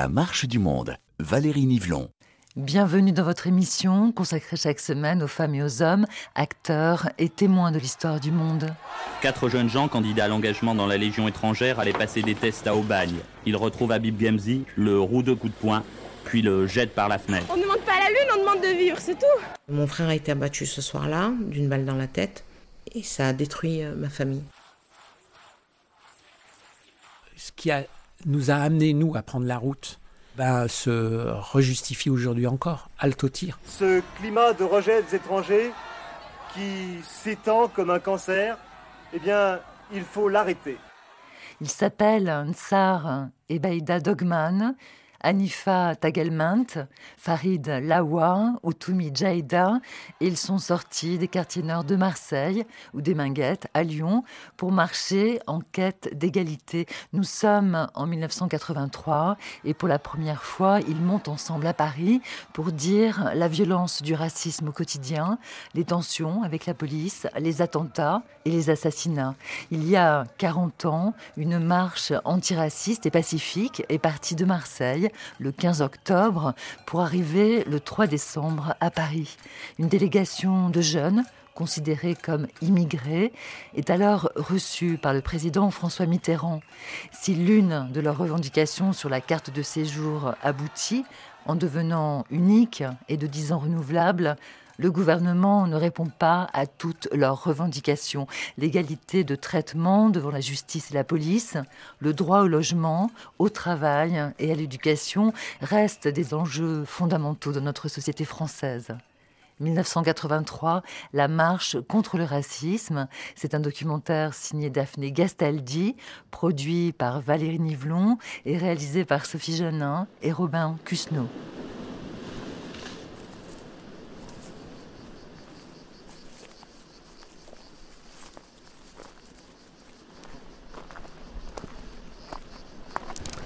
La marche du monde. Valérie Nivelon. Bienvenue dans votre émission consacrée chaque semaine aux femmes et aux hommes, acteurs et témoins de l'histoire du monde. Quatre jeunes gens candidats à l'engagement dans la Légion étrangère allaient passer des tests à Aubagne. Ils retrouvent Habib Gamzi, le roue de coup de poing, puis le jettent par la fenêtre. On ne demande pas à la lune, on demande de vivre, c'est tout. Mon frère a été abattu ce soir-là, d'une balle dans la tête, et ça a détruit euh, ma famille. Ce qui a, nous a amené, nous, à prendre la route, ben, se rejustifie aujourd'hui encore, halte au tir. Ce climat de rejet des étrangers qui s'étend comme un cancer, eh bien, il faut l'arrêter. Il s'appelle Nsar Ebaïda Dogman. Anifa Tagelmant, Farid Lawa, Outoumi Jaïda. Ils sont sortis des quartiers nord de Marseille ou des Minguettes à Lyon pour marcher en quête d'égalité. Nous sommes en 1983 et pour la première fois, ils montent ensemble à Paris pour dire la violence du racisme au quotidien, les tensions avec la police, les attentats et les assassinats. Il y a 40 ans, une marche antiraciste et pacifique est partie de Marseille le 15 octobre pour arriver le 3 décembre à Paris. Une délégation de jeunes considérés comme immigrés, est alors reçue par le président François Mitterrand. Si l'une de leurs revendications sur la carte de séjour aboutit, en devenant unique et de 10 ans renouvelable, le gouvernement ne répond pas à toutes leurs revendications. L'égalité de traitement devant la justice et la police, le droit au logement, au travail et à l'éducation restent des enjeux fondamentaux de notre société française. 1983, La marche contre le racisme. C'est un documentaire signé Daphné Gastaldi, produit par Valérie Nivelon et réalisé par Sophie Genin et Robin Cusneau.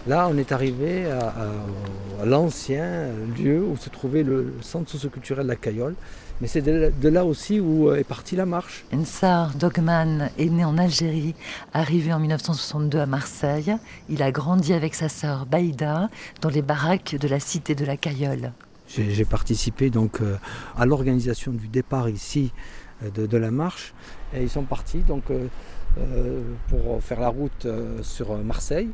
Là, on est arrivé à, l'ancien lieu où se trouvait le centre socioculturel de la Cayolle. Mais c'est de, là aussi où euh, est partie la marche. Ensar Dogman est né en Algérie, arrivé en 1962 à Marseille. Il a grandi avec sa sœur Baïda dans les baraques de la cité de la Cayolle. J'ai participé donc euh, à l'organisation du départ ici euh, de, la marche. Et ils sont partis donc pour faire la route sur Marseille.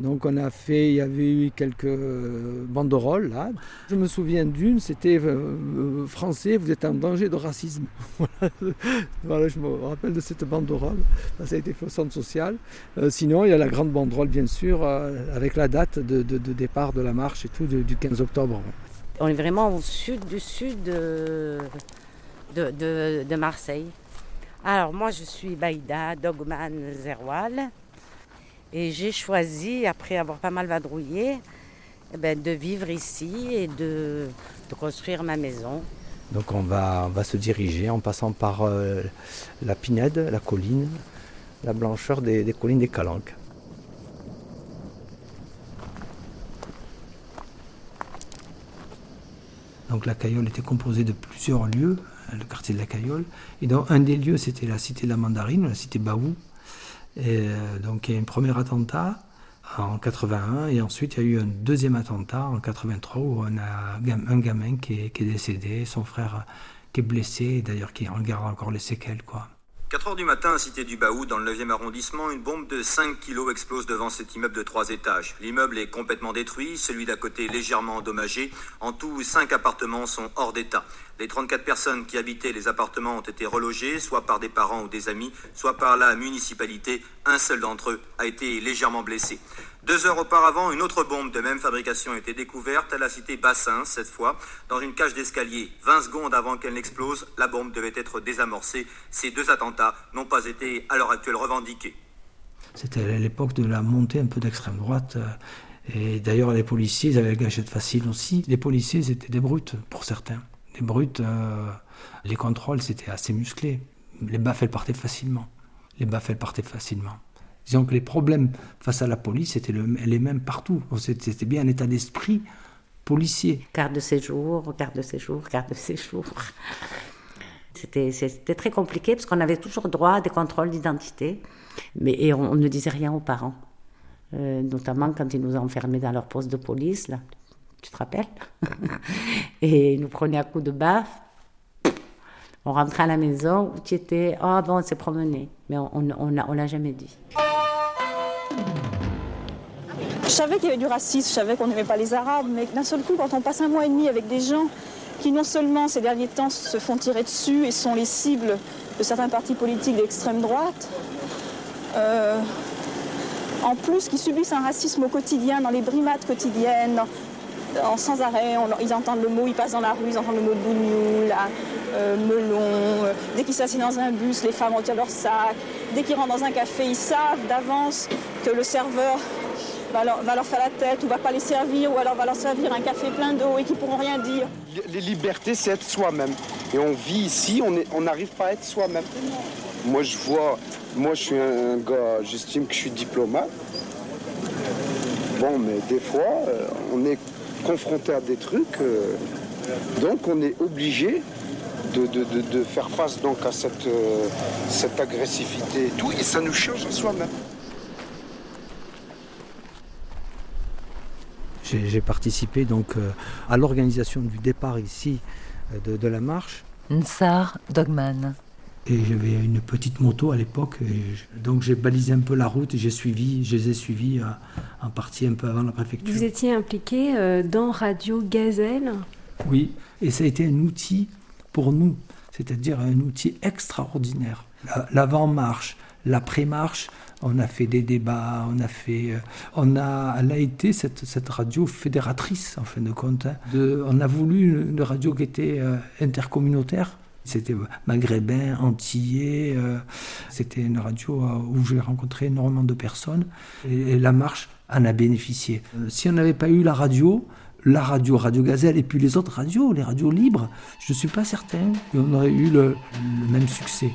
Donc on a fait, il y avait eu quelques euh, banderoles là. Je me souviens d'une, c'était euh, euh, français, vous êtes en danger de racisme. voilà, je me rappelle de cette banderole. Ça a été fait au social. sinon, il y a la grande banderole bien sûr, avec la date de, départ de la marche et tout du 15 octobre. On est vraiment au sud du sud de, de Marseille. Alors moi je suis Baïda Dogman Zerwal. Et j'ai choisi, après avoir pas mal vadrouillé, eh ben, de vivre ici et de, construire ma maison. Donc on va, se diriger en passant par euh, la Pinède, la colline, la blancheur des, collines des Calanques. Donc la Cayolle était composée de plusieurs lieux, le quartier de la Cayolle. Et dans un des lieux, c'était la cité de la Mandarine, la cité Baou, et euh, donc il y a eu un premier attentat en 81 et ensuite il y a eu un deuxième attentat en 83 où on a un gamin qui est, qui est décédé, son frère qui est blessé, d'ailleurs qui en garde encore les séquelles. quoi. 4 heures du matin, cité du Baou, dans le 9e arrondissement, une bombe de 5 kilos explose devant cet immeuble de 3 étages. L'immeuble est complètement détruit, celui d'à côté légèrement endommagé. En tout, 5 appartements sont hors d'état. Les 34 personnes qui habitaient les appartements ont été relogées, soit par des parents ou des amis, soit par la municipalité. Un seul d'entre eux a été légèrement blessé. Deux heures auparavant, une autre bombe de même fabrication a été découverte à la cité Bassin, cette fois, dans une cage d'escalier. 20 secondes avant qu'elle n'explose, la bombe devait être désamorcée. Ces deux attentats n'ont pas été à l'heure actuelle revendiqués. C'était l'époque de la montée un peu d'extrême droite. Euh, et d'ailleurs, les policiers, ils avaient la gâchette facile aussi. Les policiers, c'était des brutes, pour certains. Des brutes, euh, les contrôles, c'était assez musclé. Les baffes, elles partaient facilement. Les baffes, elles partaient facilement. Disons que les problèmes face à la police étaient les mêmes partout. C'était bien un état d'esprit policier. Carte de séjour, carte de séjour, carte de séjour. C'était très compliqué parce qu'on avait toujours droit à des contrôles d'identité, et on, ne disait rien aux parents. euh, notamment quand ils nous enfermaient dans leur poste de police, là. Tu te rappelles? Et ils nous prenaient à coups de baffe. On rentrait à la maison, tu étais Ah bon, on s'est promené. Mais on ne l'a jamais dit. Je savais qu'il y avait du racisme, je savais qu'on n'aimait pas les Arabes, mais d'un seul coup, quand on passe un mois et demi avec des gens qui non seulement ces derniers temps se font tirer dessus et sont les cibles de certains partis politiques d'extrême droite, euh, en plus qui subissent un racisme au quotidien, dans les brimades quotidiennes, en sans arrêt, ils entendent le mot, ils passent dans la rue, ils entendent le mot bougnou, là, euh, melon. Euh, dès qu'ils s'assiedent dans un bus, les femmes retirent leur sac. Dès qu'ils rentrent dans un café, ils savent d'avance que le serveur va leur, faire la tête ou va pas les servir ou alors va leur servir un café plein d'eau et qu'ils pourront rien dire. Les libertés, c'est être soi-même. Et on vit ici, on n'arrive pas à être soi-même. Moi, je vois, moi, je suis un, gars, j'estime que je suis diplomate. Bon, mais des fois, euh, on est confronté à des trucs, euh, donc on est obligé de, de, de, faire face donc à cette, euh, cette agressivité et tout, et ça nous change en soi-même. J'ai participé donc à l'organisation du départ ici de, de la marche. Nsar Dogman. Et j'avais une petite moto à l'époque, donc j'ai balisé un peu la route et j'ai suivi, je les ai suivis en partie un peu avant la préfecture. Vous étiez impliqué euh, dans Radio Gazelle? Oui, et ça a été un outil pour nous, c'est-à-dire un outil extraordinaire. L'avant-marche, l'après-marche, on a fait des débats, on a fait, euh, on a, elle a été cette, cette radio fédératrice en fin de compte. Hein. de, on a voulu une, radio qui était euh, intercommunautaire c'était maghrébin, antillais. Euh, c'était une radio euh, où j'ai rencontré énormément de personnes et, la marche en a bénéficié. Euh, si on n'avait pas eu la radio, la radio Radio Gazelle et puis les autres radios, les radios libres, je ne suis pas certain qu'on aurait eu le même succès.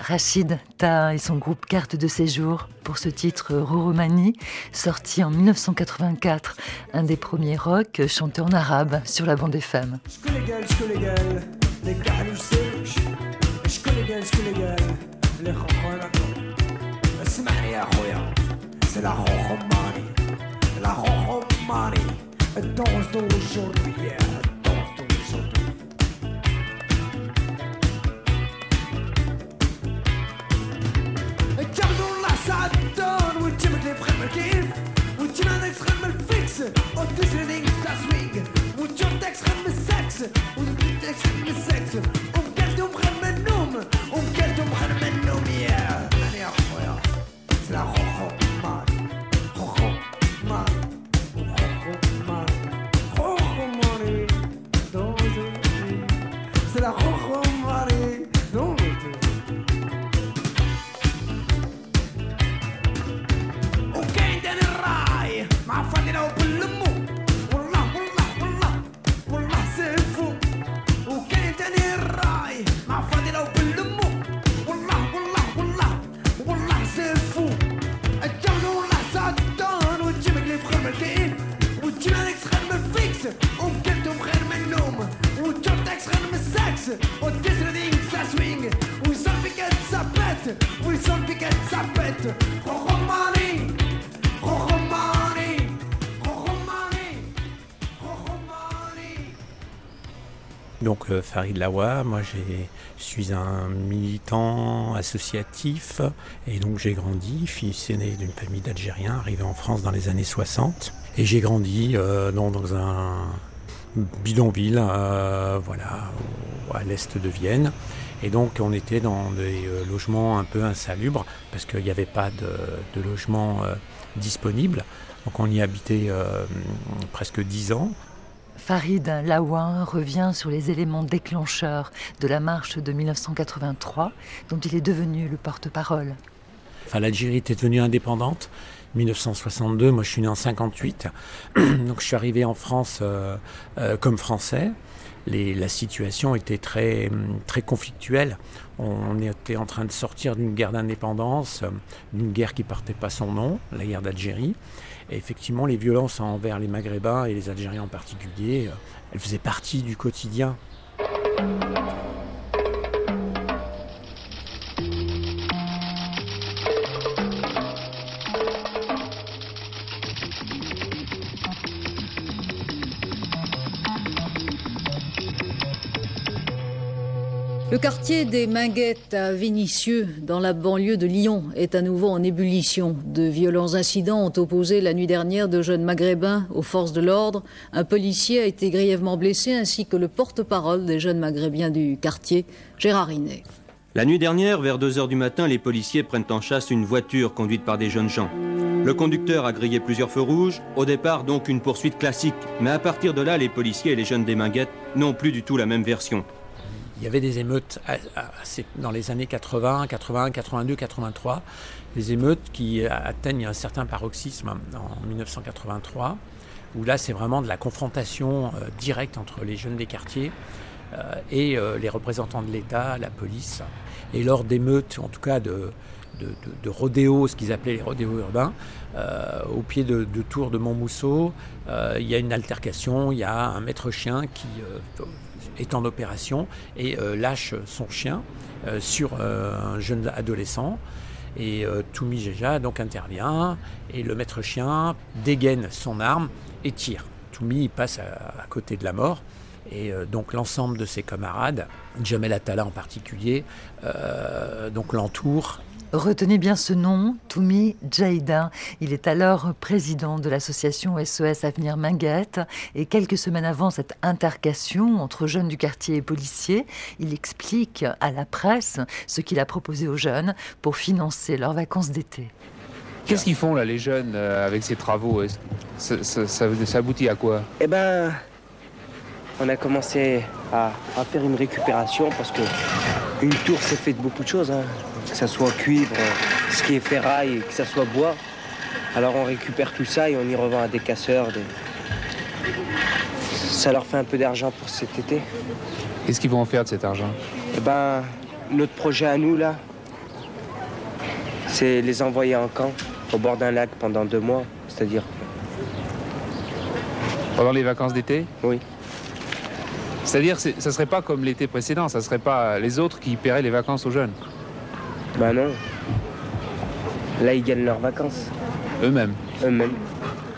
Rachid Ta et son groupe Carte de séjour pour ce titre Roromani, sorti en 1984, un des premiers rock chantés en arabe sur la bande FM. C'est Farid Lawa, moi je suis un militant associatif et donc j'ai grandi, fils aîné d'une famille d'Algériens arrivé en France dans les années 60 et j'ai grandi euh, dans, un bidonville euh, voilà, à l'est de Vienne. Et donc on était dans des logements un peu insalubres parce qu'il n'y avait pas de, de logement disponible. Donc on y habitait presque dix ans. Farid Laouin revient sur les éléments déclencheurs de la marche de 1983, dont il est devenu le porte-parole. Enfin, L'Algérie était devenue indépendante. 1962, moi je suis né en 58, donc je suis arrivé en France euh, euh, comme français. la situation était très, très conflictuelle. On, était en train de sortir d'une guerre d'indépendance, d'une guerre qui partait pas son nom, la guerre d'Algérie. Et effectivement, les violences envers les Maghrébins et les Algériens en particulier, euh, elles faisaient partie du quotidien. Le quartier des Minguettes à Vénissieux, dans la banlieue de Lyon, est à nouveau en ébullition. De violents incidents ont opposé la nuit dernière deux jeunes maghrébins aux forces de l'ordre. Un policier a été grièvement blessé, ainsi que le porte-parole des jeunes maghrébiens du quartier, Gérard Inet. La nuit dernière, vers 2 heures du matin, les policiers prennent en chasse une voiture conduite par des jeunes gens. Le conducteur a grillé plusieurs feux rouges, au départ donc une poursuite classique. Mais à partir de là, les policiers et les jeunes des Minguettes n'ont plus du tout la même version. Il y avait des émeutes dans les années 80, 81, 82, 83, des émeutes qui atteignent un certain paroxysme en 1983, où là c'est vraiment de la confrontation euh, directe entre les jeunes des quartiers euh, et euh, les représentants de l'État, la police. Et lors d'émeutes, en tout cas de, de, rodéo, ce qu'ils appelaient les rodéos urbains, au pied de, de Tours de Montmousseau, il y a une altercation, il y a un maître chien qui est en opération et euh, lâche son chien euh, sur euh, un jeune adolescent. Et Toumi Jeja donc intervient et le maître chien dégaine son arme et tire. Toumi passe à, côté de la mort. Et donc l'ensemble de ses camarades, Jamel Attala en particulier, donc l'entoure Retenez bien ce nom, Toumi Jaida. Il est alors président de l'association SOS Avenir Minguette et quelques semaines avant cette intercation entre jeunes du quartier et policiers, il explique à la presse ce qu'il a proposé aux jeunes pour financer leurs vacances d'été. Qu'est-ce qu'ils font là les jeunes euh, avec ces travaux? Ça, aboutit à quoi? Eh ben, on a commencé à, faire une récupération parce que une tour c'est fait de beaucoup de choses. Hein que ça soit cuivre, ce qui est ferraille, que ça soit bois. Alors on récupère tout ça et on y revend à des casseurs. Ça leur fait un peu d'argent pour cet été. Qu'est-ce qu'ils vont en faire de cet argent? Eh ben, notre projet à nous là, c'est les envoyer en camp, au bord d'un lac pendant deux mois, c'est-à-dire. Pendant les vacances d'été? Oui. C'est-à-dire, ça serait pas comme l'été précédent, ça serait pas les autres qui paieraient les vacances aux jeunes. Bah non. Là, ils gagnent leurs vacances. Eux-mêmes. Eux-mêmes.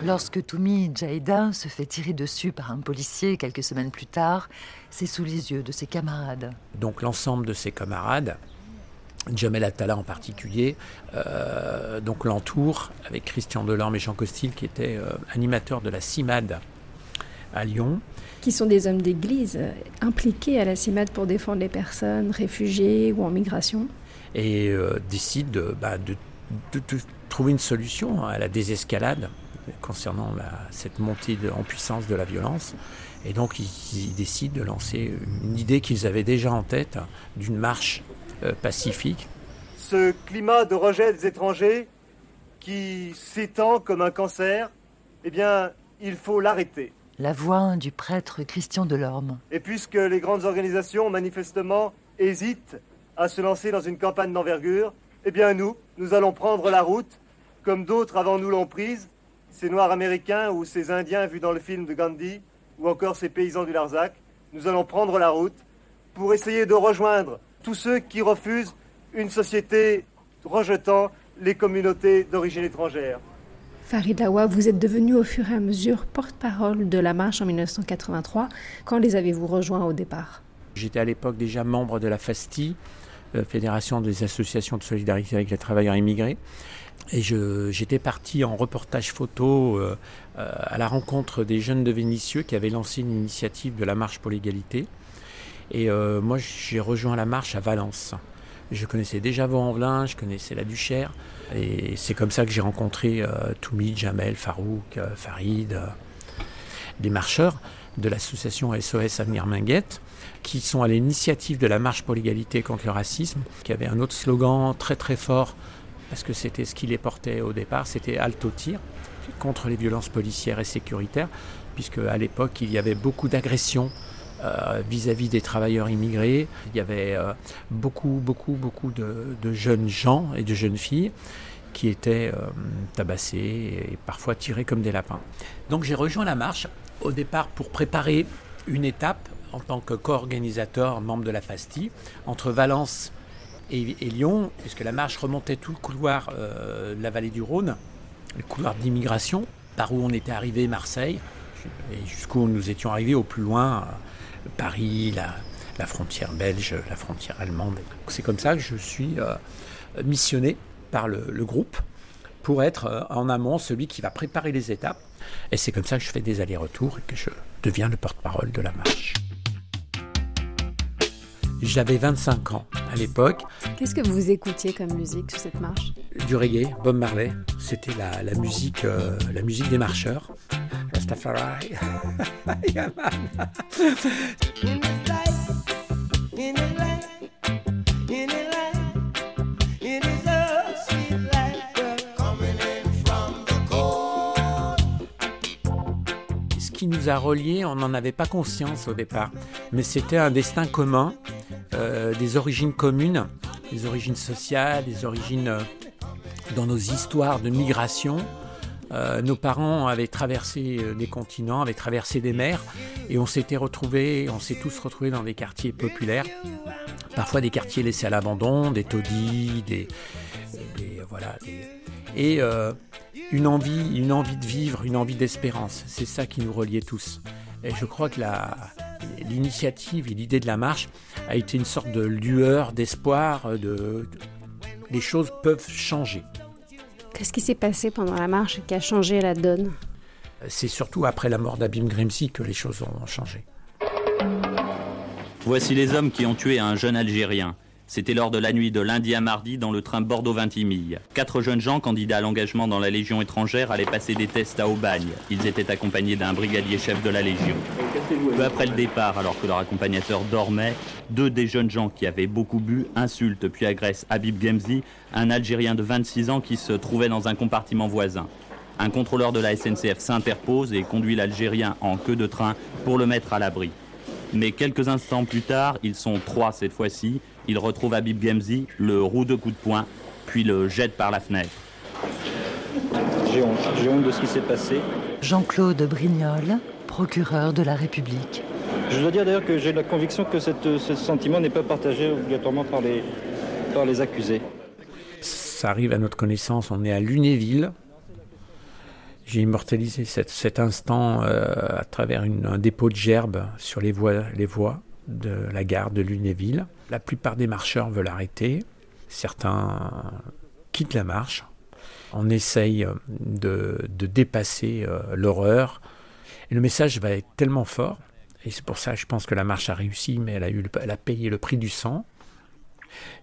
Lorsque Toumi Jaida se fait tirer dessus par un policier quelques semaines plus tard, c'est sous les yeux de ses camarades. Donc l'ensemble de ses camarades, Jamel Attala en particulier, euh, donc l'entoure avec Christian Delorme et Jean Costil qui étaient euh, animateurs de la CIMAD à Lyon. Qui sont des hommes d'église euh, impliqués à la CIMAD pour défendre les personnes réfugiées ou en migration et euh, décide bah, de, trouver une solution à la désescalade concernant cette montée en puissance de la violence. Et donc ils, décident de lancer une idée qu'ils avaient déjà en tête d'une marche euh, pacifique. Ce climat de rejet des étrangers qui s'étend comme un cancer, eh bien, il faut l'arrêter. La voix du prêtre Christian Delorme. Et puisque les grandes organisations, manifestement, hésitent à se lancer dans une campagne d'envergure, eh bien nous, nous allons prendre la route, comme d'autres avant nous l'ont prise, ces Noirs américains ou ces Indiens vus dans le film de Gandhi, ou encore ces paysans du Larzac, nous allons prendre la route pour essayer de rejoindre tous ceux qui refusent une société rejetant les communautés d'origine étrangère. Farid vous êtes devenu au fur et à mesure porte-parole de la marche en 1983. Quand les avez-vous rejoints au départ? J'étais à l'époque déjà membre de la FASTI, euh, Fédération des associations de solidarité avec les travailleurs immigrés. Et j'étais parti en reportage photo euh, euh, à la rencontre des jeunes de Vénissieux qui avaient lancé une initiative de la marche pour l'égalité. Et moi, j'ai rejoint la marche à Valence. Je connaissais déjà Vaux-en-Velin, je connaissais la Duchère. Et c'est comme ça que j'ai rencontré Toumi, Jamel, Farouk, Farid, des marcheurs de l'association SOS Avenir Minguette qui sont à l'initiative de la marche pour l'égalité contre le racisme, qui avait un autre slogan très très fort, parce que c'était ce qui les portait au départ, c'était Alto Tir, contre les violences policières et sécuritaires, puisque à l'époque il y avait beaucoup d'agressions euh, vis-à-vis des travailleurs immigrés. Il y avait euh, beaucoup, beaucoup, beaucoup de, jeunes gens et de jeunes filles qui étaient euh, tabassés et parfois tirés comme des lapins. Donc j'ai rejoint la marche au départ pour préparer une étape en tant que co-organisateur, membre de la FASTI, entre Valence et, Lyon, puisque la marche remontait tout le couloir de la vallée du Rhône, le couloir d'immigration, par où on était arrivé Marseille, et jusqu'où nous étions arrivés au plus loin, Paris, la frontière belge, la frontière allemande. C'est comme ça que je suis missionné par le, groupe pour être en amont celui qui va préparer les étapes. Et c'est comme ça que je fais des allers-retours et que je deviens le porte-parole de la marche. J'avais 25 ans à l'époque. Qu'est-ce que vous écoutiez comme musique sur cette marche? Du reggae, Bob Marley. C'était la, musique, euh, la musique des marcheurs. Ce qui nous a reliés, on n'en avait pas conscience au départ, mais c'était un destin commun euh, des origines communes, des origines sociales, des origines euh, dans nos histoires de migration. Euh, nos parents avaient traversé des continents, avaient traversé des mers, et on s'était retrouvés, on s'est tous retrouvés dans des quartiers populaires, parfois des quartiers laissés à l'abandon, des taudis, des, voilà, et une envie, une envie de vivre, une envie d'espérance. C'est ça qui nous reliait tous. Et je crois que l'initiative et l'idée de la marche a été une sorte de lueur, d'espoir, de les choses peuvent changer. Qu'est-ce qui s'est passé pendant la marche qui a changé la donne? C'est surtout après la mort d'Abim Grimsey que les choses ont changé. Voici les hommes qui ont tué un jeune Algérien. C'était lors de la nuit de lundi à mardi dans le train Bordeaux-Vintimille. Quatre jeunes gens candidats à l'engagement dans la Légion étrangère allaient passer des tests à Aubagne. Ils étaient accompagnés d'un brigadier chef de la Légion. Peu après le départ, alors que leur accompagnateur dormait, deux des jeunes gens qui avaient beaucoup bu insultent puis agressent Habib Gemzi, un Algérien de 26 ans qui se trouvait dans un compartiment voisin. Un contrôleur de la SNCF s'interpose et conduit l'Algérien en queue de train pour le mettre à l'abri. Mais quelques instants plus tard, ils sont trois cette fois-ci, il retrouve Habib Gemzi, le roue de coup de poing, puis le jette par la fenêtre. J'ai honte, j'ai honte de ce qui s'est passé. Jean-Claude Brignol, procureur de la République. Je dois dire d'ailleurs que j'ai la conviction que ce sentiment n'est pas partagé obligatoirement par les, par les accusés. Ça arrive à notre connaissance, on est à Lunéville. J'ai immortalisé cet, instant euh, à travers un dépôt de gerbes sur les voies, les voies de la gare de Lunéville. La plupart des marcheurs veulent arrêter. Certains quittent la marche. On essaye de, dépasser euh, l'horreur. Le message va être tellement fort. Et c'est pour ça que je pense que la marche a réussi, mais elle a, eu, elle a payé le prix du sang.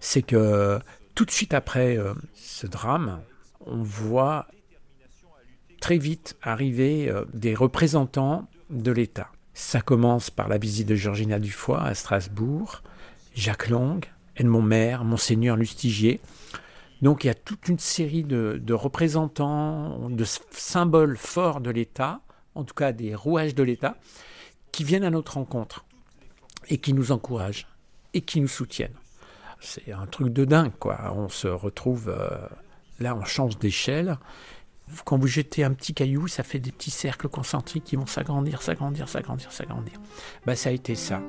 C'est que tout de suite après euh, ce drame, on voit très vite arriver euh, des représentants de l'État. Ça commence par la visite de Georgina Dufoy à Strasbourg, Jacques Lang, Edmond Maire, Monseigneur Lustigier. Donc il y a toute une série de, représentants, de symboles forts de l'État, en tout cas des rouages de l'État, qui viennent à notre rencontre et qui nous encouragent et qui nous soutiennent. C'est un truc de dingue, quoi. On se retrouve, euh, là on change d'échelle quand vous jetez un petit caillou, ça fait des petits cercles concentriques qui vont s'agrandir, s'agrandir, s'agrandir, s'agrandir. Bah, ça a été ça.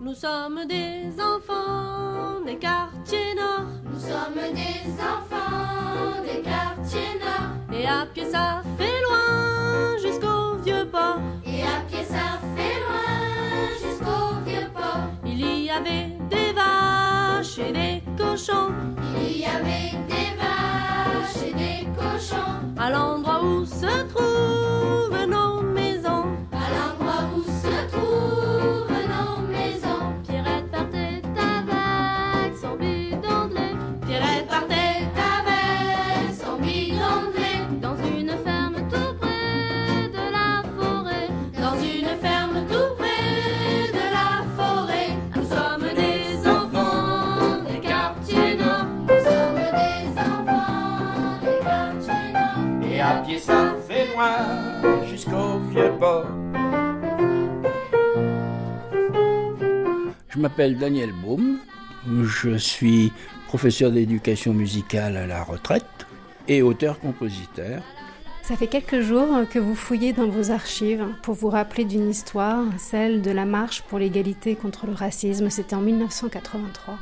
Nous sommes des pied ça fait loin jusqu'au vieux port. Et à pied ça fait loin jusqu'au vieux port. Il y avait des vaches et des cochons. Il y avait des vaches et des cochons. À l'endroit où se trouvent nos à pied ça fait loin jusqu'au vieux port. Je m'appelle Daniel Baum, je suis professeur d'éducation musicale à la retraite et auteur-compositeur. Ça fait quelques jours que vous fouillez dans vos archives pour vous rappeler d'une histoire, celle de la marche pour l'égalité contre le racisme. C'était en 1983.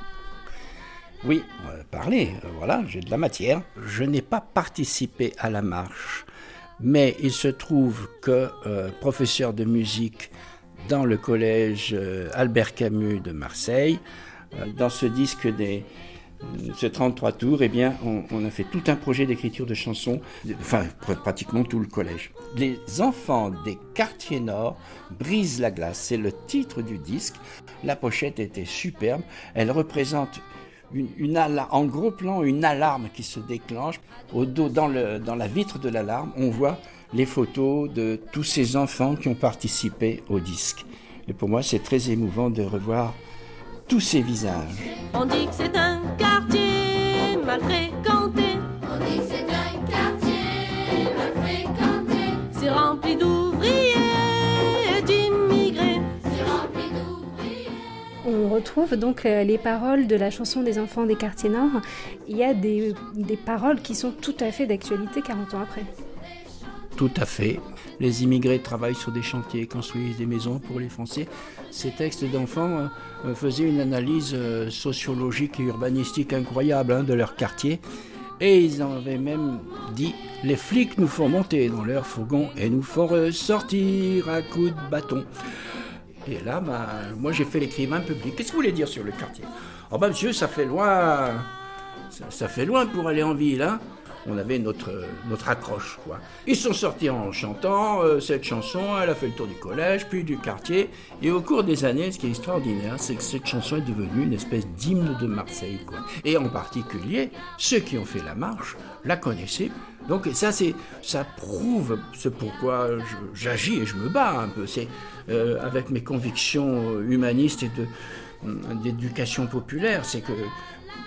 Oui, va parler, euh, voilà, j'ai de la matière. Je n'ai pas participé à la marche, mais il se trouve que, euh, professeur de musique dans le collège euh, Albert Camus de Marseille. Euh, Dans ce disque des ce 33 tours, eh bien, on, a fait tout un projet d'écriture de chansons, enfin pr- pratiquement tout le collège. Les enfants des quartiers nord brisent la glace, c'est le titre du disque. La pochette était superbe, elle représente une, une ala- en gros plan une alarme qui se déclenche. Au dos, dans, le, dans la vitre de l'alarme, on voit les photos de tous ces enfants qui ont participé au disque. Et pour moi, c'est très émouvant de revoir tous ces visages. On dit que c'est un quartier mal fréquenté. On dit que c'est un quartier mal fréquenté. C'est rempli On retrouve donc euh, les paroles de la chanson des enfants des quartiers nord. Il y a des, paroles qui sont tout à fait d'actualité 40 ans après. Tout à fait. Les immigrés travaillent sur des chantiers, construisent des maisons pour les Français. Ces textes d'enfants euh, euh, faisaient une analyse sociologique et urbanistique incroyable hein, de leur quartier. Et ils en avaient même dit Les flics nous font monter dans leur fourgon et nous font ressortir à coups de bâton. Et là, bah, moi j'ai fait l'écrivain public. Qu'est-ce que vous voulez dire sur le quartier? Oh bah monsieur, ça fait loin. Ça, ça fait loin pour aller en ville, hein on avait notre, notre accroche. Quoi. Ils sont sortis en chantant euh, cette chanson, elle a fait le tour du collège, puis du quartier. Et au cours des années, ce qui est extraordinaire, c'est que cette chanson est devenue une espèce d'hymne de Marseille. Et en particulier, ceux qui ont fait la marche la connaissaient. Donc ça, c'est, ça prouve ce pourquoi j'agis et je me bats un peu. C'est euh, avec mes convictions humanistes et de, d'éducation populaire, c'est que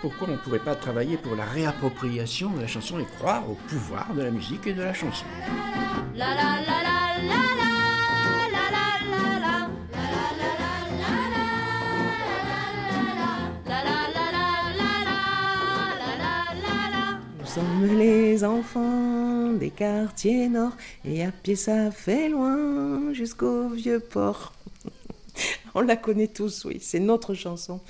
pourquoi on ne pourrait pas travailler pour la réappropriation de la chanson et croire au pouvoir de la musique et de la chanson. La sommes les enfants des quartiers nord et à pied ça fait loin jusqu'au vieux port. On la connaît tous, oui, c'est notre chanson.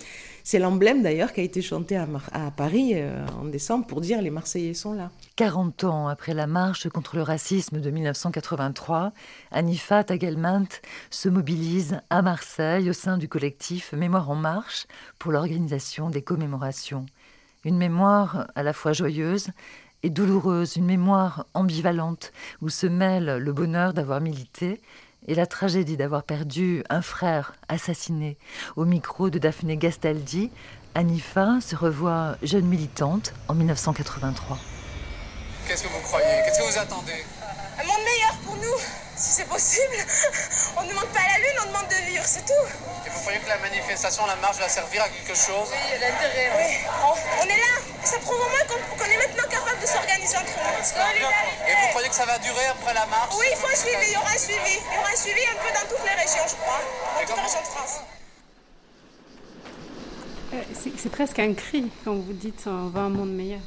C'est l'emblème d'ailleurs qui a été chanté à, Paris euh, en décembre pour dire les Marseillais sont là. 40 ans après la marche contre le racisme de 1983, Anifa Tagelmant se mobilise à Marseille au sein du collectif Mémoire en marche pour l'organisation des commémorations. Une mémoire à la fois joyeuse et douloureuse, une mémoire ambivalente où se mêle le bonheur d'avoir milité et la tragédie d'avoir perdu un frère assassiné. Au micro de Daphné Gastaldi, Anifa se revoit jeune militante en 1983. Qu'est-ce que vous croyez? Qu'est-ce que vous attendez? Un monde meilleur pour nous, si c'est possible. On ne demande pas la lune, on demande de vivre, c'est tout. Et vous croyez que la manifestation, la marche va servir à quelque chose? Oui, il y a l'intérêt. Oui, on, on est là. Ça prouve au moins qu'on est maintenant capable de s'organiser entre nous. Et vous croyez que ça va durer après la marche? Oui, il faut un suivi, il y aura un suivi. Il y aura un suivi un peu dans toutes les régions, je crois. Dans toutes les régions de France. Euh, C'est presque un cri quand vous dites on veut un monde meilleur.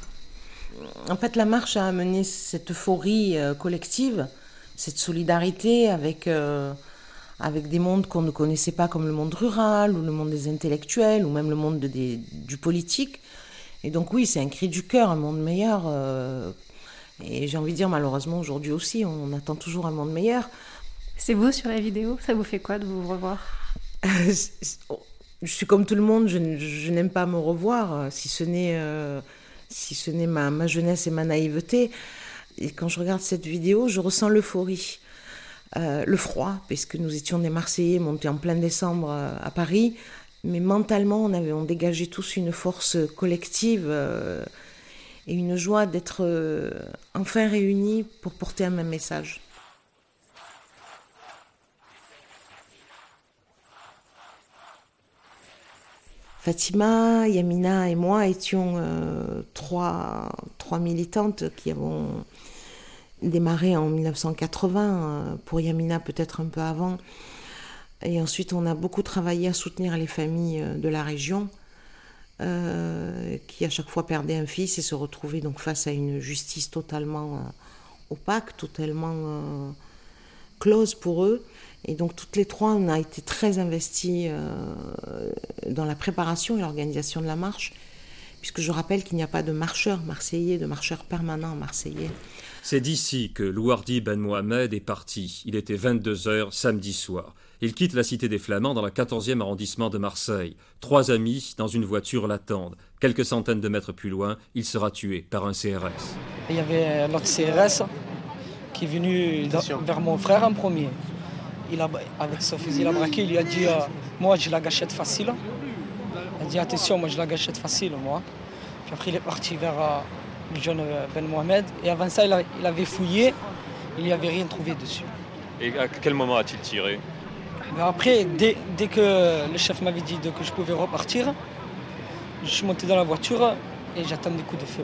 En fait, la marche a amené cette euphorie euh, collective, cette solidarité avec, euh, avec des mondes qu'on ne connaissait pas comme le monde rural ou le monde des intellectuels ou même le monde de- des- du politique. Et donc oui, c'est un cri du cœur, un monde meilleur. euh, et j'ai envie de dire malheureusement aujourd'hui aussi, on attend toujours un monde meilleur. C'est vous sur la vidéo? Ça vous fait quoi de vous revoir? Je suis comme tout le monde, je, n'aime pas me revoir, si ce n'est euh, si ce n'est ma, ma jeunesse et ma naïveté. Et quand je regarde cette vidéo, je ressens l'euphorie, euh, le froid, puisque nous étions des Marseillais montés en plein décembre euh, à Paris, mais mentalement, on avait on dégageait tous une force collective euh, et une joie d'être enfin réunis pour porter un même message. Fatima, Yamina et moi étions trois, trois militantes qui avons démarré en 1980, euh, pour Yamina peut-être un peu avant. Et ensuite, on a beaucoup travaillé à soutenir les familles euh, de la région euh, qui à chaque fois perdaient un fils et se retrouvaient donc face à une justice totalement opaque, totalement close pour eux. Et donc toutes les trois, on a été très investis dans la préparation et l'organisation de la marche. puisque je rappelle qu'il n'y a pas de marcheurs marseillais, de marcheurs permanents marseillais. C'est d'ici que Louardi Ben Mohamed est parti. Il était 22 heures samedi soir. Il quitte la cité des Flamands dans le 14e arrondissement de Marseille. Trois amis dans une voiture l'attendent. Quelques centaines de mètres plus loin, il sera tué par un CRS. Il y avait l'autre CRS qui est venu dans- vers mon frère en premier. Il a, avec son fusil, il a braqué, il lui a dit euh, Moi j'ai la gâchette facile. Il a dit Attention, moi j'ai la gâchette facile, moi. Puis après il est parti vers euh, le jeune euh, Ben Mohamed. Et avant ça, il, a- il avait fouillé, il n'y avait rien trouvé dessus. Et à quel moment a-t-il tiré? Après, dès, dès que le chef m'avait dit que je pouvais repartir, je suis monté dans la voiture et j'attends des coups de feu.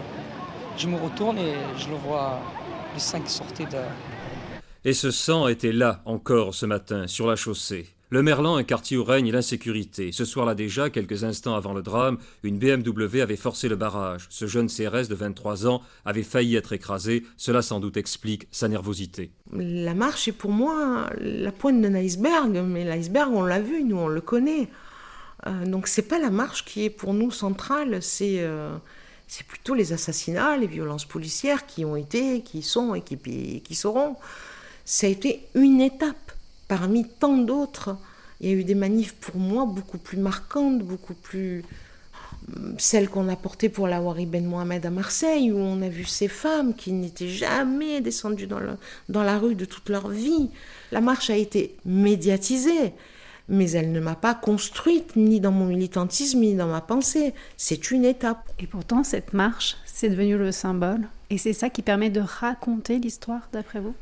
Je me retourne et je le vois, le sang qui sortait de, Et ce sang était là encore ce matin, sur la chaussée. Le Merlan, un quartier où règne l'insécurité. Ce soir-là déjà, quelques instants avant le drame, une BMW avait forcé le barrage. Ce jeune CRS de 23 ans avait failli être écrasé. Cela sans doute explique sa nervosité. La marche est pour moi la pointe d'un iceberg, mais l'iceberg, on l'a vu, nous, on le connaît. Euh, donc c'est pas la marche qui est pour nous centrale, c'est euh, c'est plutôt les assassinats, les violences policières qui ont été, qui sont et qui, et qui seront. Ça a été une étape parmi tant d'autres. Il y a eu des manifs pour moi beaucoup plus marquantes, beaucoup plus celle qu'on a portée pour la Wari Ben Mohamed à Marseille, où on a vu ces femmes qui n'étaient jamais descendues dans, dans la rue de toute leur vie. La marche a été médiatisée, mais elle ne m'a pas construite ni dans mon militantisme ni dans ma pensée. C'est une étape. Et pourtant, cette marche, c'est devenu le symbole. Et c'est ça qui permet de raconter l'histoire, d'après vous?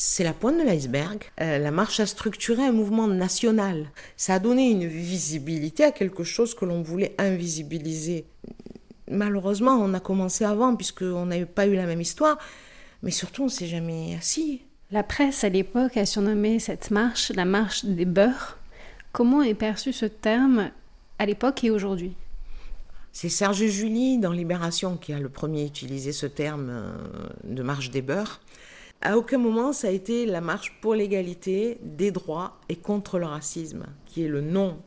C'est la pointe de l'iceberg. Euh, la marche a structuré un mouvement national. Ça a donné une visibilité à quelque chose que l'on voulait invisibiliser. Malheureusement, on a commencé avant puisqu'on n'avait pas eu la même histoire, mais surtout on s'est jamais assis. La presse à l'époque a surnommé cette marche la marche des beurs. Comment est perçu ce terme à l'époque et aujourd'hui? C'est Serge Julie dans Libération qui a le premier utilisé ce terme euh, de marche des beurs. À aucun moment ça a été la marche pour l'égalité des droits et contre le racisme, qui est le nom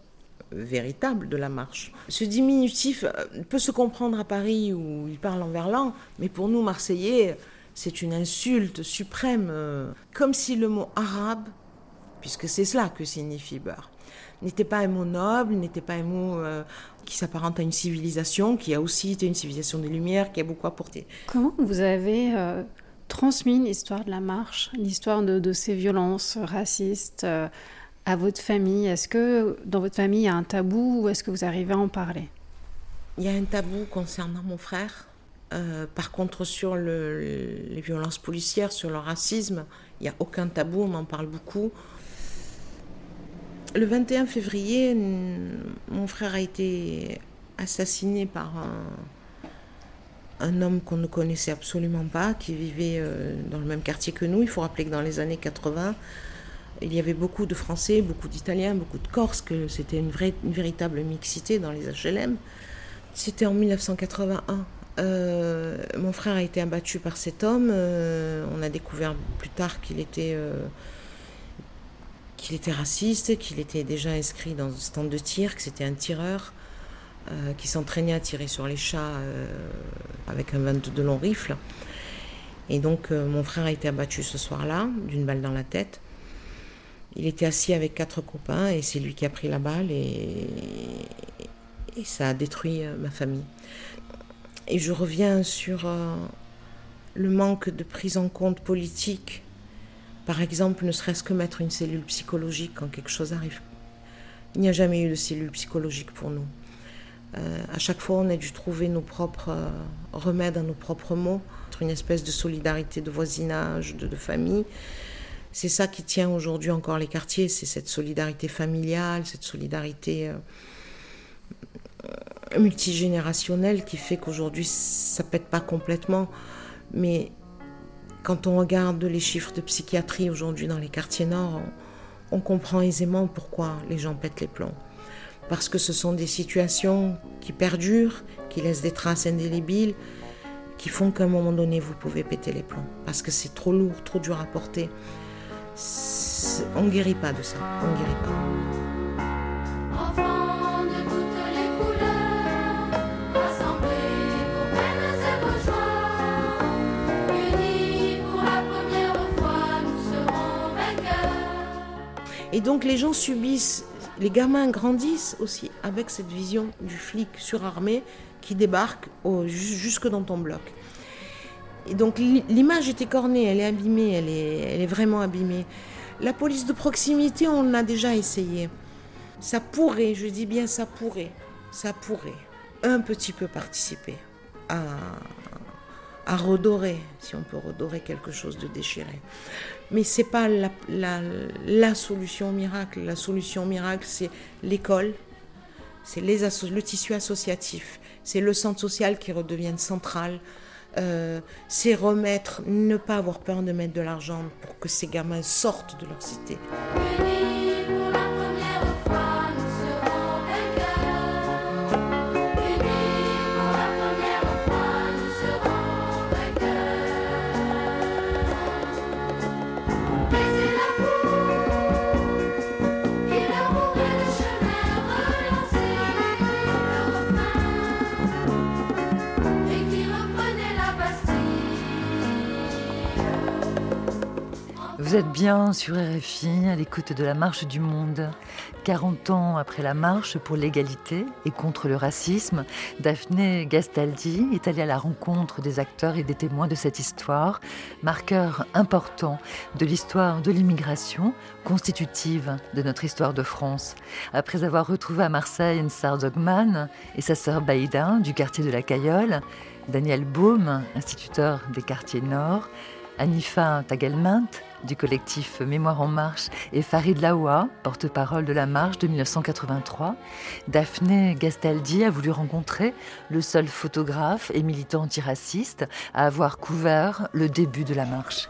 véritable de la marche. Ce diminutif euh, peut se comprendre à Paris où il parle en verlan, mais pour nous Marseillais, c'est une insulte suprême, euh, comme si le mot arabe, puisque c'est cela que signifie beurre, n'était pas un mot noble, n'était pas un mot euh, qui s'apparente à une civilisation, qui a aussi été une civilisation des Lumières, qui a beaucoup apporté. Comment vous avez euh, transmis l'histoire de la marche, l'histoire de, ces violences racistes euh, à votre famille Est-ce que dans votre famille il y a un tabou ou est-ce que vous arrivez à en parler? Il y a un tabou concernant mon frère. Euh, par contre, sur le- les violences policières, sur le racisme, il n'y a aucun tabou, on en parle beaucoup. Le 21 février, mon frère a été assassiné par un, un homme qu'on ne connaissait absolument pas, qui vivait euh, dans le même quartier que nous. Il faut rappeler que dans les années 80, il y avait beaucoup de Français, beaucoup d'Italiens, beaucoup de Corses, que c'était une, vraie, une véritable mixité dans les HLM. C'était en 1981. Euh, mon frère a été abattu par cet homme. Euh, on a découvert plus tard qu'il était, qu'il était raciste, qu'il était déjà inscrit dans un stand de tir, que c'était un tireur, euh, qui s'entraînait à tirer sur les chats euh, avec un 22 long rifle. Et donc euh, mon frère a été abattu ce soir-là, d'une balle dans la tête. Il était assis avec quatre copains et c'est lui qui a pris la balle et, ça a détruit ma famille. Et je reviens sur le manque de prise en compte politique. Par exemple, ne serait-ce que mettre une cellule psychologique quand quelque chose arrive. Il n'y a jamais eu de cellule psychologique pour nous. Euh, à chaque fois, on a dû trouver nos propres euh, remèdes à nos propres mots, une espèce de solidarité de voisinage, de, famille. C'est ça qui tient aujourd'hui encore les quartiers, c'est cette solidarité familiale, cette solidarité euh, multigénérationnelle qui fait qu'aujourd'hui ça pète pas complètement. Mais quand on regarde les chiffres de psychiatrie aujourd'hui dans les quartiers nord, on, on comprend aisément pourquoi les gens pètent les plombs parce que ce sont des situations qui perdurent, qui laissent des traces indélébiles, qui font qu'à un moment donné, vous pouvez péter les plombs, parce que c'est trop lourd, trop dur à porter. On ne guérit pas de ça, on ne guérit pas. Et donc les gens subissent les gamins grandissent aussi avec cette vision du flic surarmé qui débarque jusque dans ton bloc. Et donc l'image est écornée, elle est abîmée, elle est, vraiment abîmée. La police de proximité, on a déjà essayé. Ça pourrait, je dis bien ça pourrait, ça pourrait un petit peu participer à, à redorer, si on peut redorer quelque chose de déchiré. Mais c'est pas la, la, la, solution miracle. La solution miracle, c'est l'école, c'est les le tissu associatif, c'est le centre social qui redevienne central, euh, c'est remettre, ne pas avoir peur de mettre de l'argent pour que ces gamins sortent de leur cité. Vous êtes bien sur RFI à l'écoute de la Marche du Monde. 40 ans après la marche pour l'égalité et contre le racisme, Daphné Gastaldi est allée à la rencontre des acteurs et des témoins de cette histoire, marqueur important de l'histoire de l'immigration, constitutive de notre histoire de France. Après avoir retrouvé à Marseille Nsar Dogman et sa sœur Baïda du quartier de la Cayolle, Daniel Baume, instituteur des quartiers nord, Anifa Tagelmint, du collectif Mémoire en Marche et Farid Laoua, porte-parole de la marche de 1983, Daphné Gastaldi a voulu rencontrer le seul photographe et militant antiraciste à avoir couvert le début de la marche.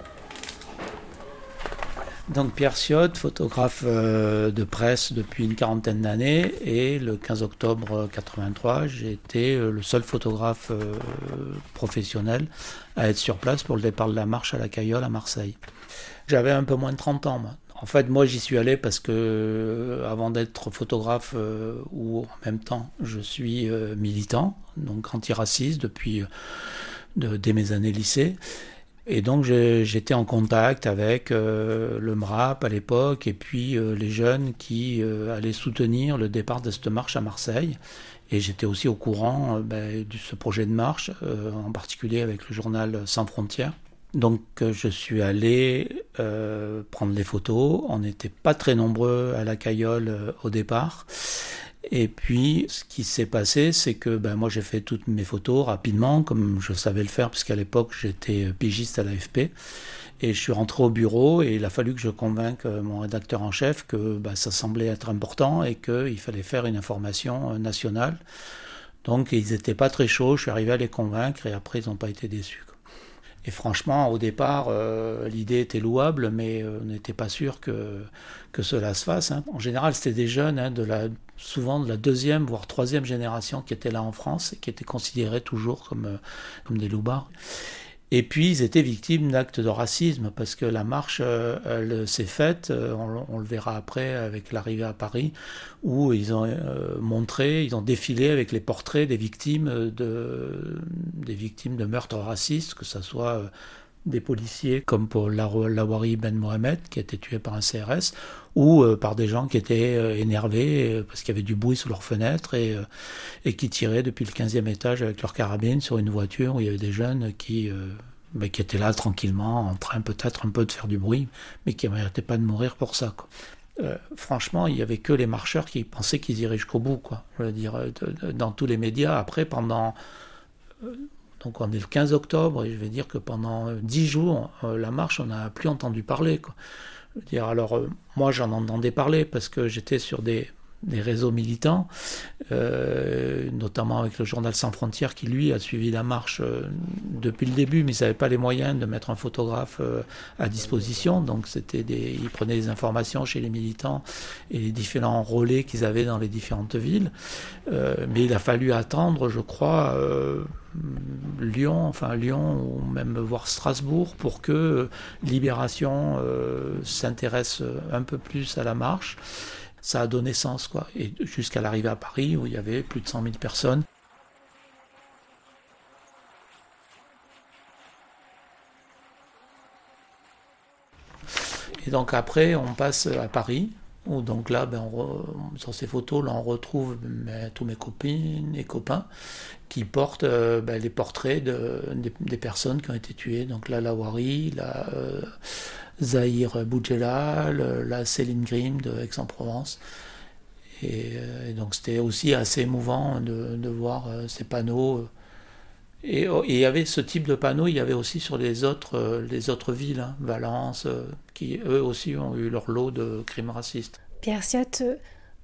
Donc Pierre Siot, photographe euh, de presse depuis une quarantaine d'années, et le 15 octobre 83, j'ai été euh, le seul photographe euh, professionnel à être sur place pour le départ de la marche à la Cayolle à Marseille. J'avais un peu moins de 30 ans. En fait, moi, j'y suis allé parce que, avant d'être photographe, ou en même temps, je suis militant, donc antiraciste depuis dès mes années lycée. Et donc, j'étais en contact avec le MRAP à l'époque, et puis les jeunes qui allaient soutenir le départ de cette marche à Marseille. Et j'étais aussi au courant ben, de ce projet de marche, en particulier avec le journal Sans Frontières. Donc euh, je suis allé euh, prendre les photos. On n'était pas très nombreux à la caillole euh, au départ. Et puis ce qui s'est passé, c'est que ben, moi j'ai fait toutes mes photos rapidement, comme je savais le faire, puisqu'à l'époque j'étais pigiste à l'AFP. Et je suis rentré au bureau et il a fallu que je convainque mon rédacteur en chef que ben, ça semblait être important et qu'il fallait faire une information nationale. Donc ils n'étaient pas très chauds, je suis arrivé à les convaincre et après ils n'ont pas été déçus. Et franchement, au départ, euh, l'idée était louable, mais euh, on n'était pas sûr que, cela se fasse. Hein. En général, c'était des jeunes, hein, de la, souvent de la deuxième, voire troisième génération qui étaient là en France et qui étaient considérés toujours comme, euh, comme des loupards. Et puis, ils étaient victimes d'actes de racisme parce que la marche, euh, elle s'est faite, euh, on, le verra après avec l'arrivée à Paris, où ils ont euh, montré, ils ont défilé avec les portraits des victimes de, des victimes de meurtres racistes, que ce soit des policiers comme Paul Lawari Ben Mohamed qui a été tué par un CRS ou par des gens qui étaient énervés parce qu'il y avait du bruit sous leurs fenêtres et, et qui tiraient depuis le 15e étage avec leur carabine sur une voiture où il y avait des jeunes qui, bah, qui étaient là tranquillement en train peut-être un peu de faire du bruit mais qui ne méritaient pas de mourir pour ça. Euh, franchement, il y avait que les marcheurs qui pensaient qu'ils iraient jusqu'au bout, quoi. Dire, dans tous les médias. Après, pendant donc on est le 15 octobre et je vais dire que pendant 10 jours, euh, la marche, on n'a plus entendu parler. Dire, alors euh, moi j'en entendais parler parce que j'étais sur des, des réseaux militants, euh, notamment avec le journal Sans Frontières qui lui a suivi la marche euh, depuis le début, mais il n'avait pas les moyens de mettre un photographe euh, à disposition. Donc c'était des, il prenait des informations chez les militants et les différents relais qu'ils avaient dans les différentes villes. mais il a fallu attendre, je crois. Lyon, enfin Lyon ou même voir Strasbourg pour que Libération s'intéresse un peu plus à la marche ça a donné sens, quoi. Et jusqu'à l'arrivée à Paris, où il y avait plus de 100 000 personnes. Et donc après, on passe à Paris. donc là, ben, sur ces photos, là, on retrouve ben, tous mes copines et copains qui portent ben, les portraits de, des, personnes qui ont été tuées. Donc là, la Wari, la Zahir Boudjelal, la Céline Grimm de Aix-en-Provence. Et, donc c'était aussi assez émouvant de, voir ces panneaux Oh, et, il y avait ce type de panneau, il y avait aussi sur les autres, euh, les autres villes, hein, Valence, euh, qui eux aussi ont eu leur lot de crimes racistes. Pierre euh,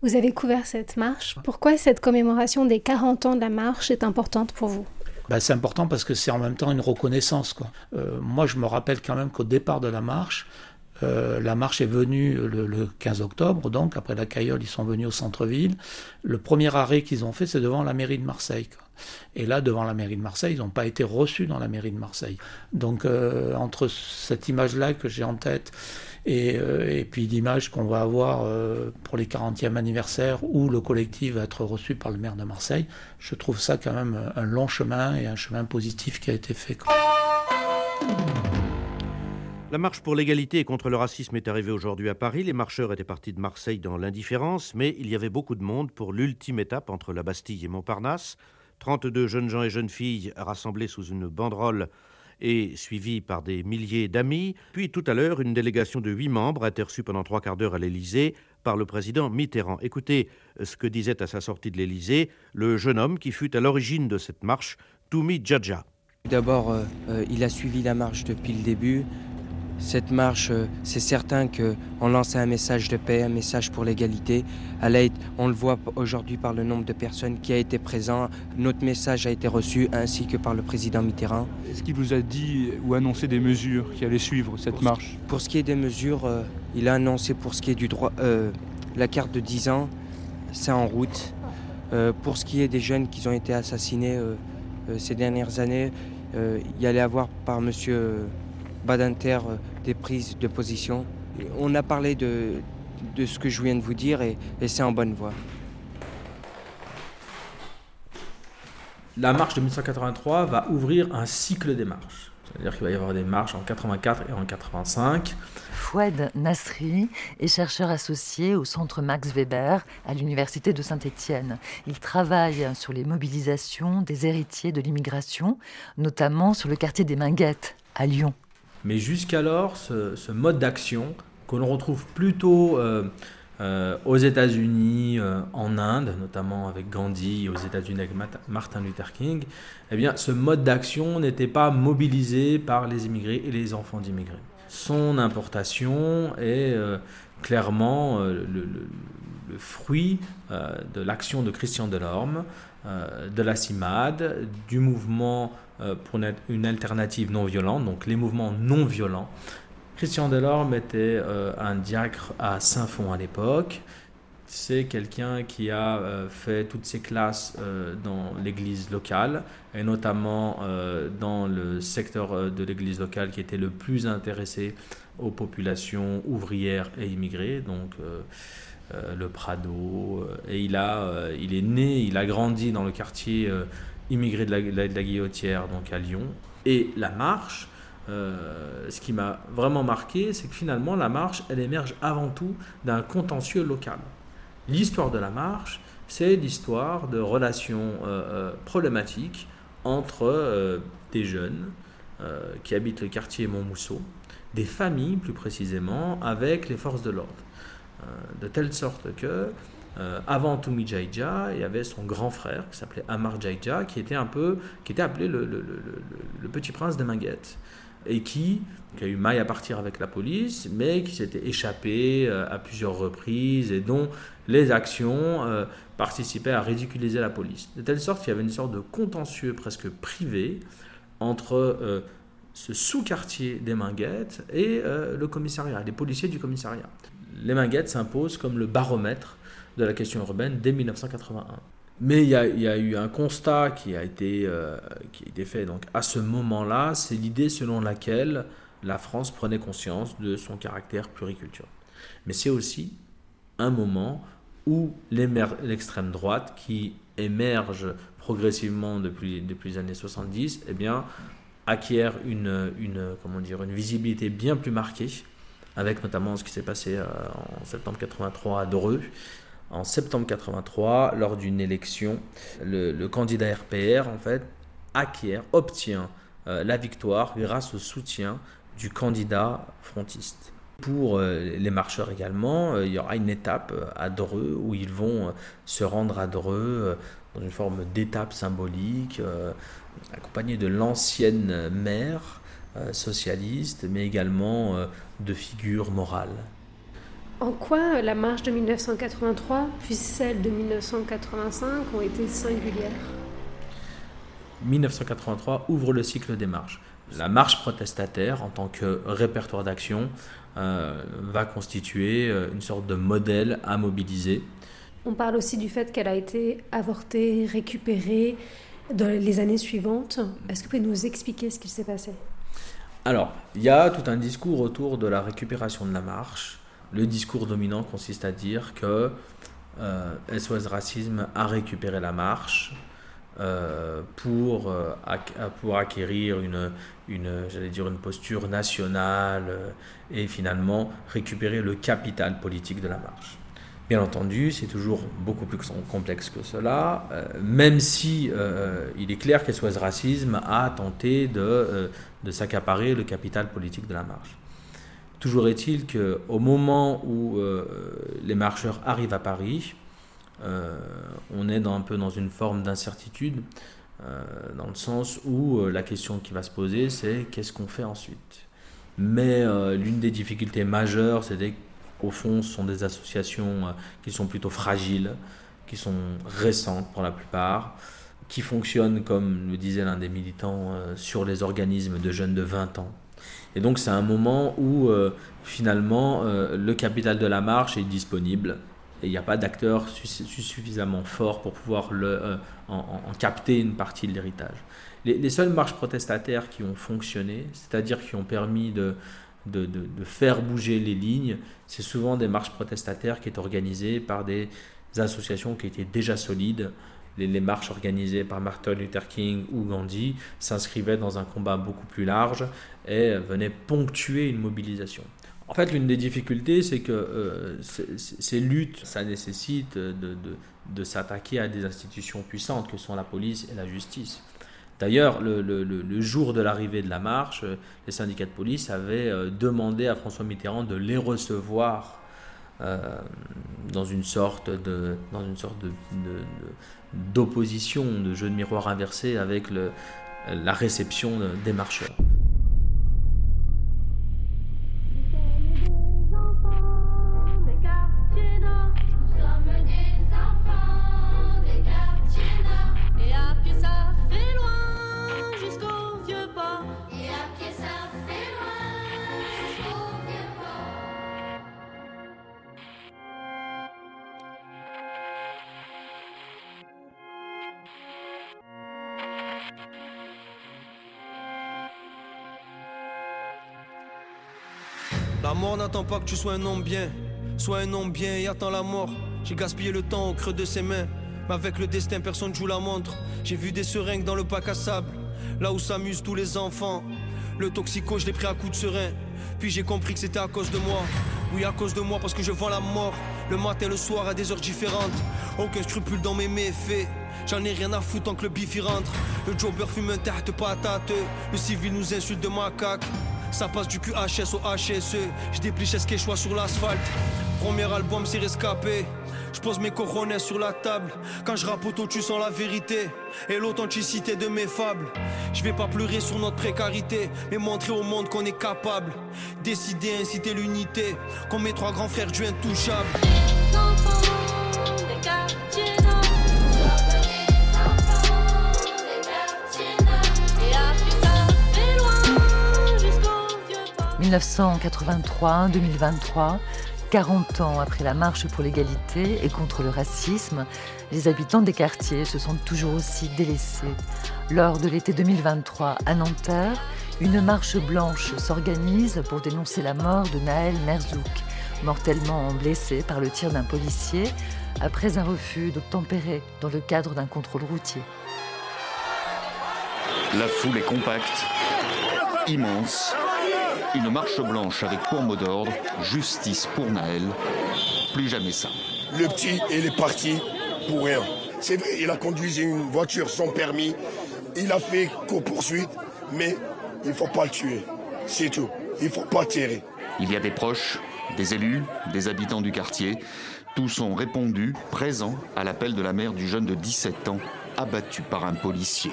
vous avez couvert cette marche. Pourquoi cette commémoration des 40 ans de la marche est importante pour vous? Bah, c'est important parce que c'est en même temps une reconnaissance. Quoi. moi, je me rappelle quand même qu'au départ de la marche, la marche est venue le, 15 octobre, donc après la Caillole, ils sont venus au centre-ville. Le premier arrêt qu'ils ont fait, c'est devant la mairie de Marseille. Et là, devant la mairie de Marseille, ils n'ont pas été reçus dans la mairie de Marseille. Donc, euh, entre cette image-là que j'ai en tête et, euh, puis l'image qu'on va avoir euh, pour les 40e anniversaires où le collectif va être reçu par le maire de Marseille, je trouve ça quand même un long chemin et un chemin positif qui a été fait. La marche pour l'égalité et contre le racisme est arrivée aujourd'hui à Paris. Les marcheurs étaient partis de Marseille dans l'indifférence, mais il y avait beaucoup de monde pour l'ultime étape entre la Bastille et Montparnasse. 32 jeunes gens et jeunes filles rassemblés sous une banderole et suivis par des milliers d'amis. Puis tout à l'heure, une délégation de huit membres reçue pendant trois quarts d'heure à l'Élysée par le président Mitterrand. Écoutez ce que disait à sa sortie de l'Élysée le jeune homme qui fut à l'origine de cette marche, Toumi Djadja. D'abord, euh, euh, il a suivi la marche depuis le début. Cette marche, euh, c'est certain qu'on lançait un message de paix, un message pour l'égalité. On le voit aujourd'hui par le nombre de personnes qui a été présent. Notre message a été reçu ainsi que par le président Mitterrand. Est-ce qu'il vous a dit ou annoncé des mesures qui allaient suivre cette marche? Pour ce qui est des mesures, euh, il a annoncé pour ce qui est du droit, euh, la carte de 10 ans, c'est en route. pour ce qui est des jeunes qui ont été assassinés ces dernières années, il y allait avoir par monsieur Badinter euh, des prises de position. On a parlé de, de ce que je viens de vous dire et, c'est en bonne voie. La marche de 1983 va ouvrir un cycle des marches. C'est-à-dire qu'il va y avoir des marches en 84 et en 85. Foued Nasri est chercheur associé au centre Max Weber à l'université de Saint-Étienne. Il travaille sur les mobilisations des héritiers de l'immigration, notamment sur le quartier des Minguettes à Lyon. Mais jusqu'alors, ce, mode d'action que l'on retrouve plutôt euh, euh, aux États-Unis, euh, en Inde, notamment avec Gandhi, aux États-Unis avec Martin Luther King, eh bien, ce mode d'action n'était pas mobilisé par les immigrés et les enfants d'immigrés. Son importation est clairement le, le, fruit de l'action de Christian Delorme, de la CIMAD, du mouvement euh, pour une alternative non violente, donc les mouvements non violents. Christian Delorme était euh, un diacre à Saint-Fond à l'époque. C'est quelqu'un qui a euh, fait toutes ses classes dans l'église locale, et notamment dans le secteur de l'église locale qui était le plus intéressé aux populations ouvrières et immigrées, donc le Prado. et il, a, il est né, il a grandi dans le quartier immigré de la, Guillotière, donc à Lyon. Et la marche, euh, ce qui m'a vraiment marqué, c'est que finalement, la marche, elle émerge avant tout d'un contentieux local. L'histoire de la marche, c'est l'histoire de relations euh, euh, problématiques entre des jeunes qui habitent le quartier Montmousseau, des familles plus précisément, avec les forces de l'ordre. De telle sorte que euh, avant Tumi Jaija, il y avait son grand frère qui s'appelait Amar Jaija, qui était un peu, qui était appelé le, petit prince de Minguette et qui, a eu maille à partir avec la police, mais qui s'était échappé euh, à plusieurs reprises et dont les actions euh, participaient à ridiculiser la police. De telle sorte qu'il y avait une sorte de contentieux presque privé entre ce sous-quartier des Minguettes et le commissariat, les policiers du commissariat. Les Minguettes s'imposent comme le baromètre de la question urbaine dès 1981. Mais il y, a, eu un constat qui a été, euh, qui a été fait donc à ce moment-là, c'est l'idée selon laquelle la France prenait conscience de son caractère pluriculturel. Mais c'est aussi un moment où l'extrême droite, qui émerge progressivement depuis, les années 70, eh bien, acquiert une visibilité bien plus marquée avec notamment ce qui s'est passé en septembre 83 à Dreux. En septembre 83, lors d'une élection, le, candidat RPR en fait acquiert, obtient la victoire grâce au soutien du candidat frontiste. Pour les marcheurs également, il y aura une étape à Dreux où ils vont se rendre à Dreux dans une forme d'étape symbolique, accompagné de l'ancienne maire euh, socialiste, mais également euh, de figures morales. En quoi la marche de 1983 puis celle de 1985 ont été singulières? 1983 ouvre le cycle des marches. La marche protestataire, en tant que répertoire d'action, euh, va constituer une sorte de modèle à mobiliser. On parle aussi du fait qu'elle a été avortée, récupérée, dans les années suivantes. Est-ce que vous pouvez nous expliquer ce qui s'est passé? Alors, il y a tout un discours autour de la récupération de la marche. Le discours dominant consiste à dire que euh, SOS Racisme a récupéré la marche euh, pour, euh, pour acquérir une, posture nationale euh, et finalement récupérer le capital politique de la marche. Bien entendu, c'est toujours beaucoup plus complexe que cela, euh, même si euh, il est clair qu'SOS Racisme a tenté de, euh, de s'accaparer le capital politique de la marche. Toujours est-il qu'au moment où les marcheurs arrivent à Paris, on est un peu dans une forme d'incertitude, dans le sens où la question qui va se poser, c'est qu'est-ce qu'on fait ensuite? Mais l'une des difficultés majeures, c'est au fond, ce sont des associations euh, qui sont plutôt fragiles, qui sont récentes pour la plupart, qui fonctionnent, comme le disait l'un des militants, euh, sur les organismes de jeunes de 20 ans. Et donc c'est un moment où euh, finalement le capital de la marche est disponible et il n'y a pas d'acteurs suffisamment forts pour pouvoir en, capter une partie de l'héritage. Les, seules marches protestataires qui ont fonctionné, c'est-à-dire qui ont permis de, de, faire bouger les lignes, c'est souvent des marches protestataires qui sont organisées par des associations qui étaient déjà solides. Les, marches organisées par Martin Luther King ou Gandhi s'inscrivaient dans un combat beaucoup plus large et venaient ponctuer une mobilisation. En fait, l'une des difficultés, c'est que euh, ces luttes, ça nécessite de s'attaquer à des institutions puissantes que sont la police et la justice. D'ailleurs, le, jour de l'arrivée de la marche, euh, les syndicats de police avaient euh, demandé à François Mitterrand de les recevoir euh, dans une sorte de dans une sorte d'opposition, de, jeu de miroir inversé avec la réception des marcheurs. Mort n'attend pas que tu sois un homme bien. Sois un homme bien et attends la mort. J'ai gaspillé le temps au creux de ses mains. Mais avec le destin, personne joue la montre. J'ai vu des seringues dans le bac à sable. Là où s'amusent tous les enfants. Le toxico, je l'ai pris à coups de serein. Puis j'ai compris que c'était à cause de moi. Oui, à cause de moi, parce que je vends la mort. Le matin, le soir, à des heures différentes. Aucun scrupule dans mes méfaits. J'en ai rien à foutre tant que le bif rentre. Le jobber fume un tarte patate. Le civil nous insulte de macaque. Ça passe du QHS au HSE. Je déplie ce choix sur l'asphalte. Premier album, c'est rescapé. Je pose mes coronets sur la table. Quand je auto, tu sens la vérité et l'authenticité de mes fables. Je vais pas pleurer sur notre précarité, mais montrer au monde qu'on est capable. Décider, inciter l'unité, comme mes trois grands frères du intouchable. 1983-2023, 40 ans après la marche pour l'égalité et contre le racisme, les habitants des quartiers se sont toujours aussi délaissés. Lors de l'été 2023 à Nanterre, une marche blanche s'organise pour dénoncer la mort de Naël Merzouk, mortellement blessé par le tir d'un policier après un refus d'obtempérer dans le cadre d'un contrôle routier. La foule est compacte, immense, Une marche blanche avec pour mot d'ordre Justice pour Naël. Plus jamais ça. Le petit, il est parti pour rien. C'est vrai, il a conduit une voiture sans permis. Il a fait co-poursuite, mais il ne faut pas le tuer. C'est tout. Il ne faut pas tirer. Il y a des proches, des élus, des habitants du quartier. Tous ont répondu, présents à l'appel de la mère du jeune de 17 ans, abattu par un policier.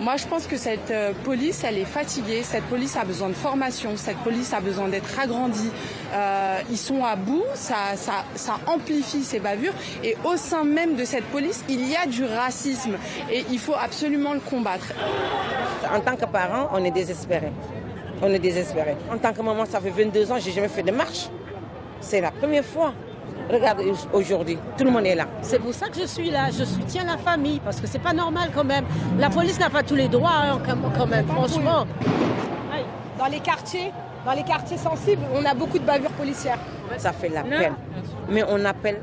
Moi, je pense que cette euh, police, elle est fatiguée. Cette police a besoin de formation. Cette police a besoin d'être agrandie. Euh, ils sont à bout. Ça, ça, ça amplifie ces bavures. Et au sein même de cette police, il y a du racisme. Et il faut absolument le combattre. En tant que parent, on est désespéré. On est désespéré. En tant que maman, ça fait 22 ans, j'ai jamais fait de marche. C'est la première fois. Regarde aujourd'hui, tout le monde est là. C'est pour ça que je suis là. Je soutiens la famille parce que c'est pas normal quand même. La police n'a pas tous les droits hein, quand même, franchement. Dans les quartiers, dans les quartiers sensibles, on a beaucoup de bavures policières. Ça fait la peine. Mais on appelle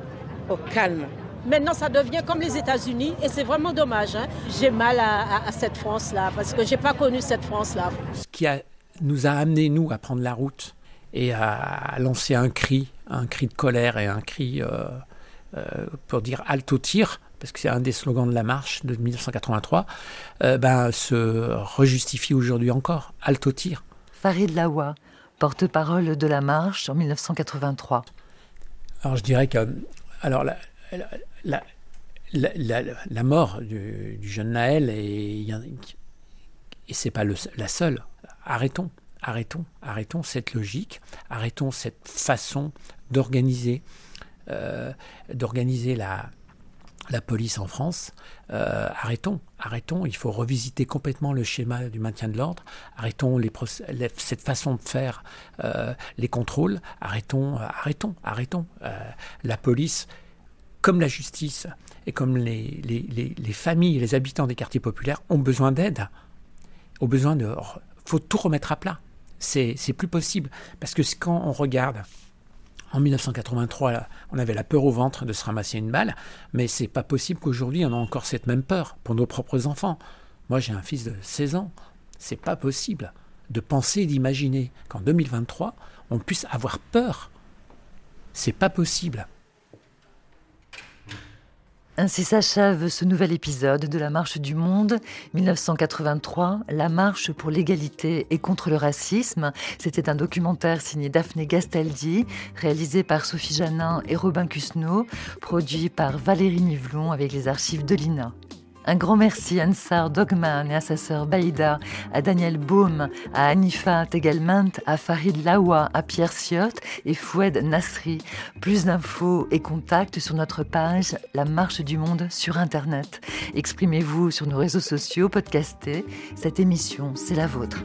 au calme. Maintenant, ça devient comme les États-Unis et c'est vraiment dommage. Hein. J'ai mal à, à cette France-là parce que j'ai pas connu cette France-là. Ce qui a, nous a amené, nous, à prendre la route et à lancer un cri, un cri de colère et un cri euh, euh, pour dire halte au tir, parce que c'est un des slogans de la marche de 1983, euh, ben, se rejustifie aujourd'hui encore. Halte au tir. Farid Lawa, porte-parole de la marche en 1983. Alors je dirais que alors la, la, la, la mort du, du, jeune Naël, et, et c'est pas le, la seule. Arrêtons arrêtons, arrêtons cette logique, arrêtons cette façon d'organiser, euh, la, police en France. Euh, arrêtons, arrêtons. Il faut revisiter complètement le schéma du maintien de l'ordre. Arrêtons cette façon de faire euh, les contrôles. Arrêtons, arrêtons, arrêtons. La police, comme la justice et comme les, les, les, familles les habitants des quartiers populaires, ont besoin d'aide. Ont besoin de. faut tout remettre à plat c'est plus possible. Parce que quand on regarde, en 1983, on avait la peur au ventre de se ramasser une balle, mais c'est pas possible qu'aujourd'hui on ait encore cette même peur pour nos propres enfants. Moi j'ai un fils de 16 ans, c'est pas possible de penser d'imaginer qu'en 2023 on puisse avoir peur. C'est pas possible. Ainsi s'achève ce nouvel épisode de la Marche du Monde 1983, la marche pour l'égalité et contre le racisme. C'était un documentaire signé Daphné Gastaldi, réalisé par Sophie Janin et Robin Cusneau, produit par Valérie Nivelon avec les archives de l'INA. Un grand merci à Ansar Dogman et à sa sœur Baïda, à Daniel Baum, à Anifa Tegelmant, à Farid Lawa, à Pierre Siot et Foued Nasri. Plus d'infos et contacts sur notre page La Marche du Monde sur Internet. Exprimez-vous sur nos réseaux sociaux, podcastés. Cette émission, c'est la vôtre.